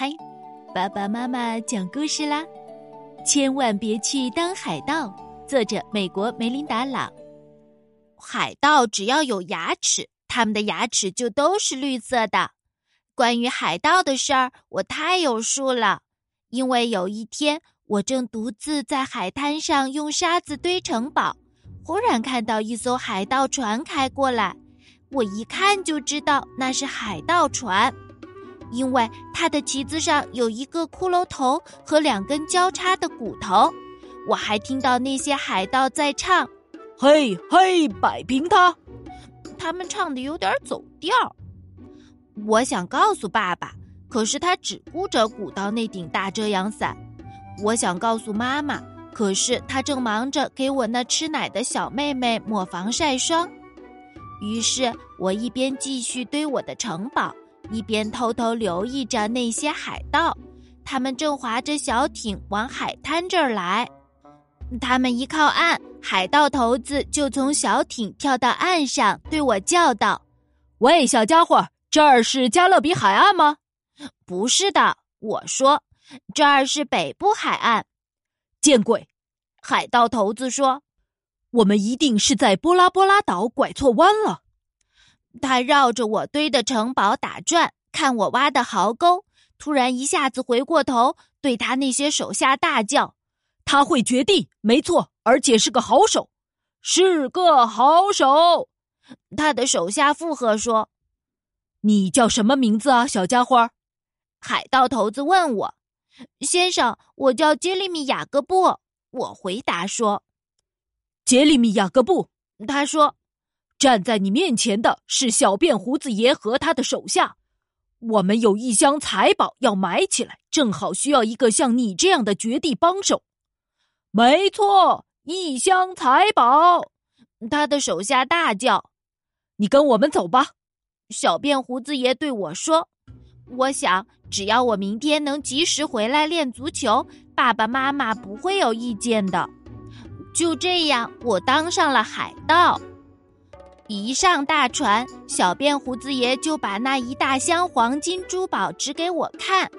嗨，爸爸妈妈讲故事啦！千万别去当海盗。作者：美国梅琳达·朗。海盗只要有牙齿，他们的牙齿就都是绿色的。关于海盗的事儿，我太有数了。因为有一天，我正独自在海滩上用沙子堆城堡，忽然看到一艘海盗船开过来。我一看就知道那是海盗船，因为他的旗子上有一个骷髅头和两根交叉的骨头。我还听到那些海盗在唱：“嘿嘿，摆平他！”他们唱的有点走调。我想告诉爸爸，可是他只顾着鼓捣那顶大遮阳伞。我想告诉妈妈，可是他正忙着给我那吃奶的小妹妹抹防晒霜。于是我一边继续堆我的城堡，一边偷偷留意着那些海盗。他们正划着小艇往海滩这儿来。他们一靠岸，海盗头子就从小艇跳到岸上，对我叫道：“喂，小家伙，这儿是加勒比海岸吗？”“不是的。”我说，“这儿是北部海岸。”“见鬼！”海盗头子说。我们一定是在波拉波拉岛拐错弯了。他绕着我堆的城堡打转，看我挖的壕沟。突然一下子回过头，对他那些手下大叫：“他会掘地，没错，而且是个好手，是个好手。”他的手下附和说：“你叫什么名字啊，小家伙？”海盗头子问我：“先生，我叫杰里米·雅各布。”我回答说。杰里米·雅各布，他说：“站在你面前的是小辫胡子爷和他的手下。我们有一箱财宝要埋起来，正好需要一个像你这样的绝地帮手。”没错，一箱财宝！他的手下大叫：“你跟我们走吧！”小辫胡子爷对我说：“我想，只要我明天能及时回来练足球，爸爸妈妈不会有意见的。”就这样，我当上了海盗。一上大船，小辫胡子爷就把那一大箱黄金珠宝指给我看。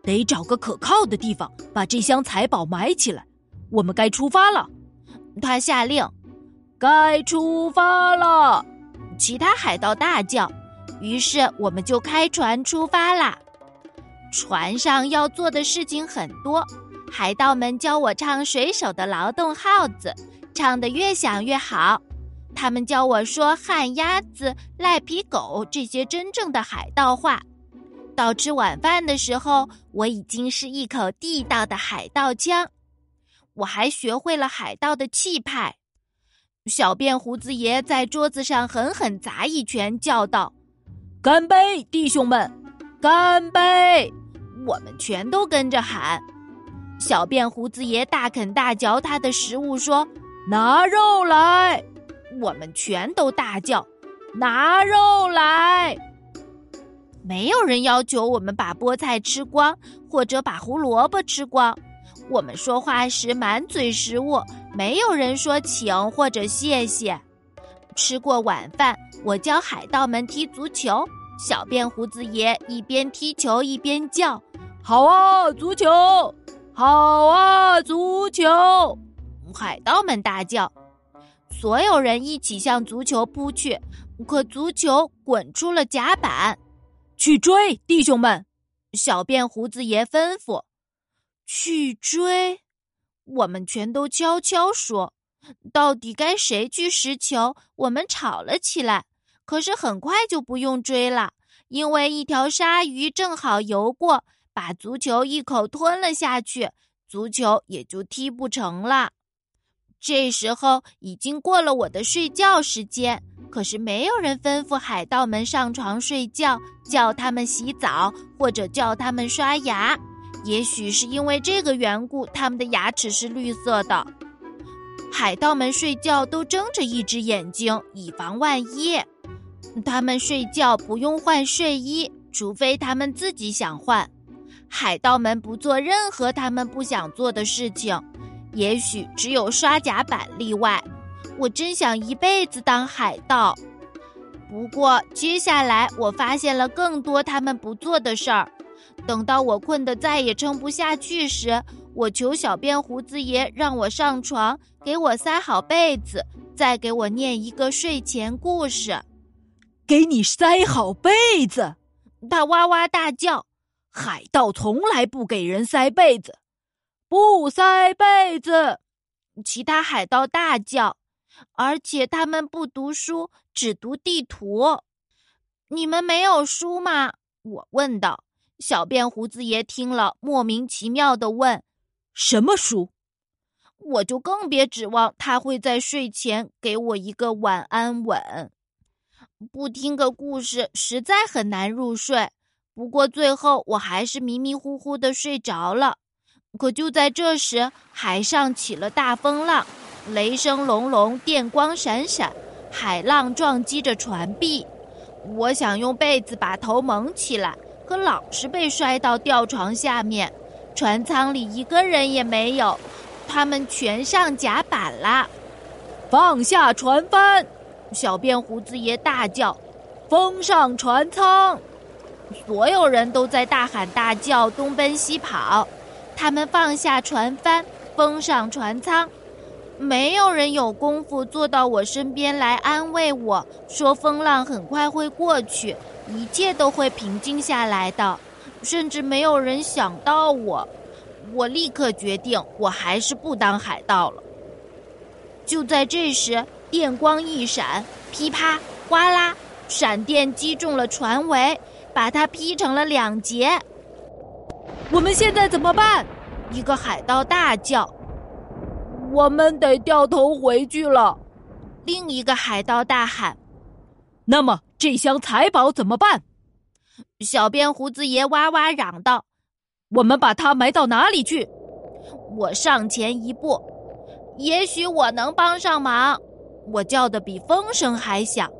得找个可靠的地方，把这箱财宝埋起来。我们该出发了，他下令。该出发了，其他海盗大叫。于是我们就开船出发啦。船上要做的事情很多。海盗们教我唱水手的劳动号子，唱得越响越好。他们教我说旱鸭子、赖皮狗这些真正的海盗话。到吃晚饭的时候，我已经是一口地道的海盗腔。我还学会了海盗的气派。小辫胡子爷在桌子上狠狠砸一拳，叫道：“干杯，弟兄们！干杯！”我们全都跟着喊。小辫胡子爷大啃大嚼他的食物，说：“拿肉来！”我们全都大叫：“拿肉来！”没有人要求我们把菠菜吃光，或者把胡萝卜吃光。我们说话时满嘴食物，没有人说请或者谢谢。吃过晚饭，我教海盗们踢足球。小辫胡子爷一边踢球一边叫：“好啊，足球！”好啊，足球！海盗们大叫，所有人一起向足球扑去，可足球滚出了甲板。去追，弟兄们！小辫胡子爷吩咐。去追，我们全都悄悄说。到底该谁去拾球？我们吵了起来。可是很快就不用追了，因为一条鲨鱼正好游过。把足球一口吞了下去，足球也就踢不成了。这时候已经过了我的睡觉时间，可是没有人吩咐海盗们上床睡觉，叫他们洗澡或者叫他们刷牙。也许是因为这个缘故，他们的牙齿是绿色的。海盗们睡觉都睁着一只眼睛，以防万一。他们睡觉不用换睡衣，除非他们自己想换。海盗们不做任何他们不想做的事情，也许只有刷甲板例外。我真想一辈子当海盗。不过接下来我发现了更多他们不做的事儿。等到我困得再也撑不下去时，我求小辫胡子爷让我上床，给我塞好被子，再给我念一个睡前故事。给你塞好被子，他哇哇大叫。海盗从来不给人塞被子，不塞被子。其他海盗大叫，而且他们不读书，只读地图。你们没有书吗？我问道。小辫胡子爷听了，莫名其妙的问：“什么书？”我就更别指望他会在睡前给我一个晚安吻。不听个故事，实在很难入睡。不过最后我还是迷迷糊糊的睡着了。可就在这时，海上起了大风浪，雷声隆隆，电光闪闪，海浪撞击着船壁。我想用被子把头蒙起来。可老是被摔到吊床下面，船舱里一个人也没有，他们全上甲板了。放下船帆！小辫胡子爷大叫：“封上船舱！”所有人都在大喊大叫，东奔西跑。他们放下船帆，封上船舱。没有人有功夫坐到我身边来安慰我说：“风浪很快会过去。”一切都会平静下来的，甚至没有人想到我。我立刻决定，我还是不当海盗了。就在这时，电光一闪，噼啪哗啦，闪电击中了船尾，把它劈成了两截。我们现在怎么办？一个海盗大叫：“我们得掉头回去了。”另一个海盗大喊。那么这箱财宝怎么办？小辫胡子爷哇哇嚷道：“我们把它埋到哪里去？”我上前一步，也许我能帮上忙。我叫的比风声还响。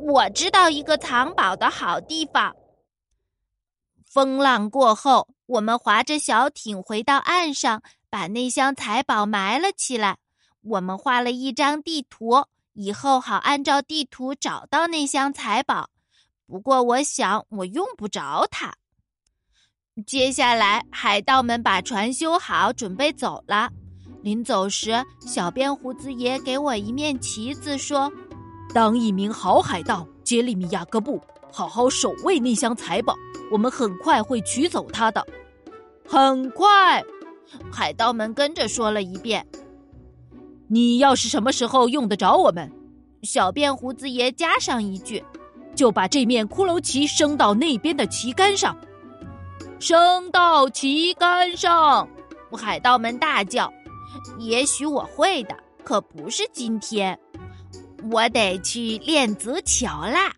我知道一个藏宝的好地方。风浪过后，我们划着小艇回到岸上，把那箱财宝埋了起来。我们画了一张地图。以后好按照地图找到那箱财宝，不过我想我用不着它。接下来，海盗们把船修好，准备走了。临走时，小辫胡子爷给我一面旗子，说：“当一名好海盗，杰里米亚各布，好好守卫那箱财宝，我们很快会取走它的。”很快，海盗们跟着说了一遍。你要是什么时候用得着我们，小辫胡子爷加上一句，就把这面骷髅旗升到那边的旗杆上，升到旗杆上。海盗们大叫：“也许我会的，可不是今天，我得去练足球啦。”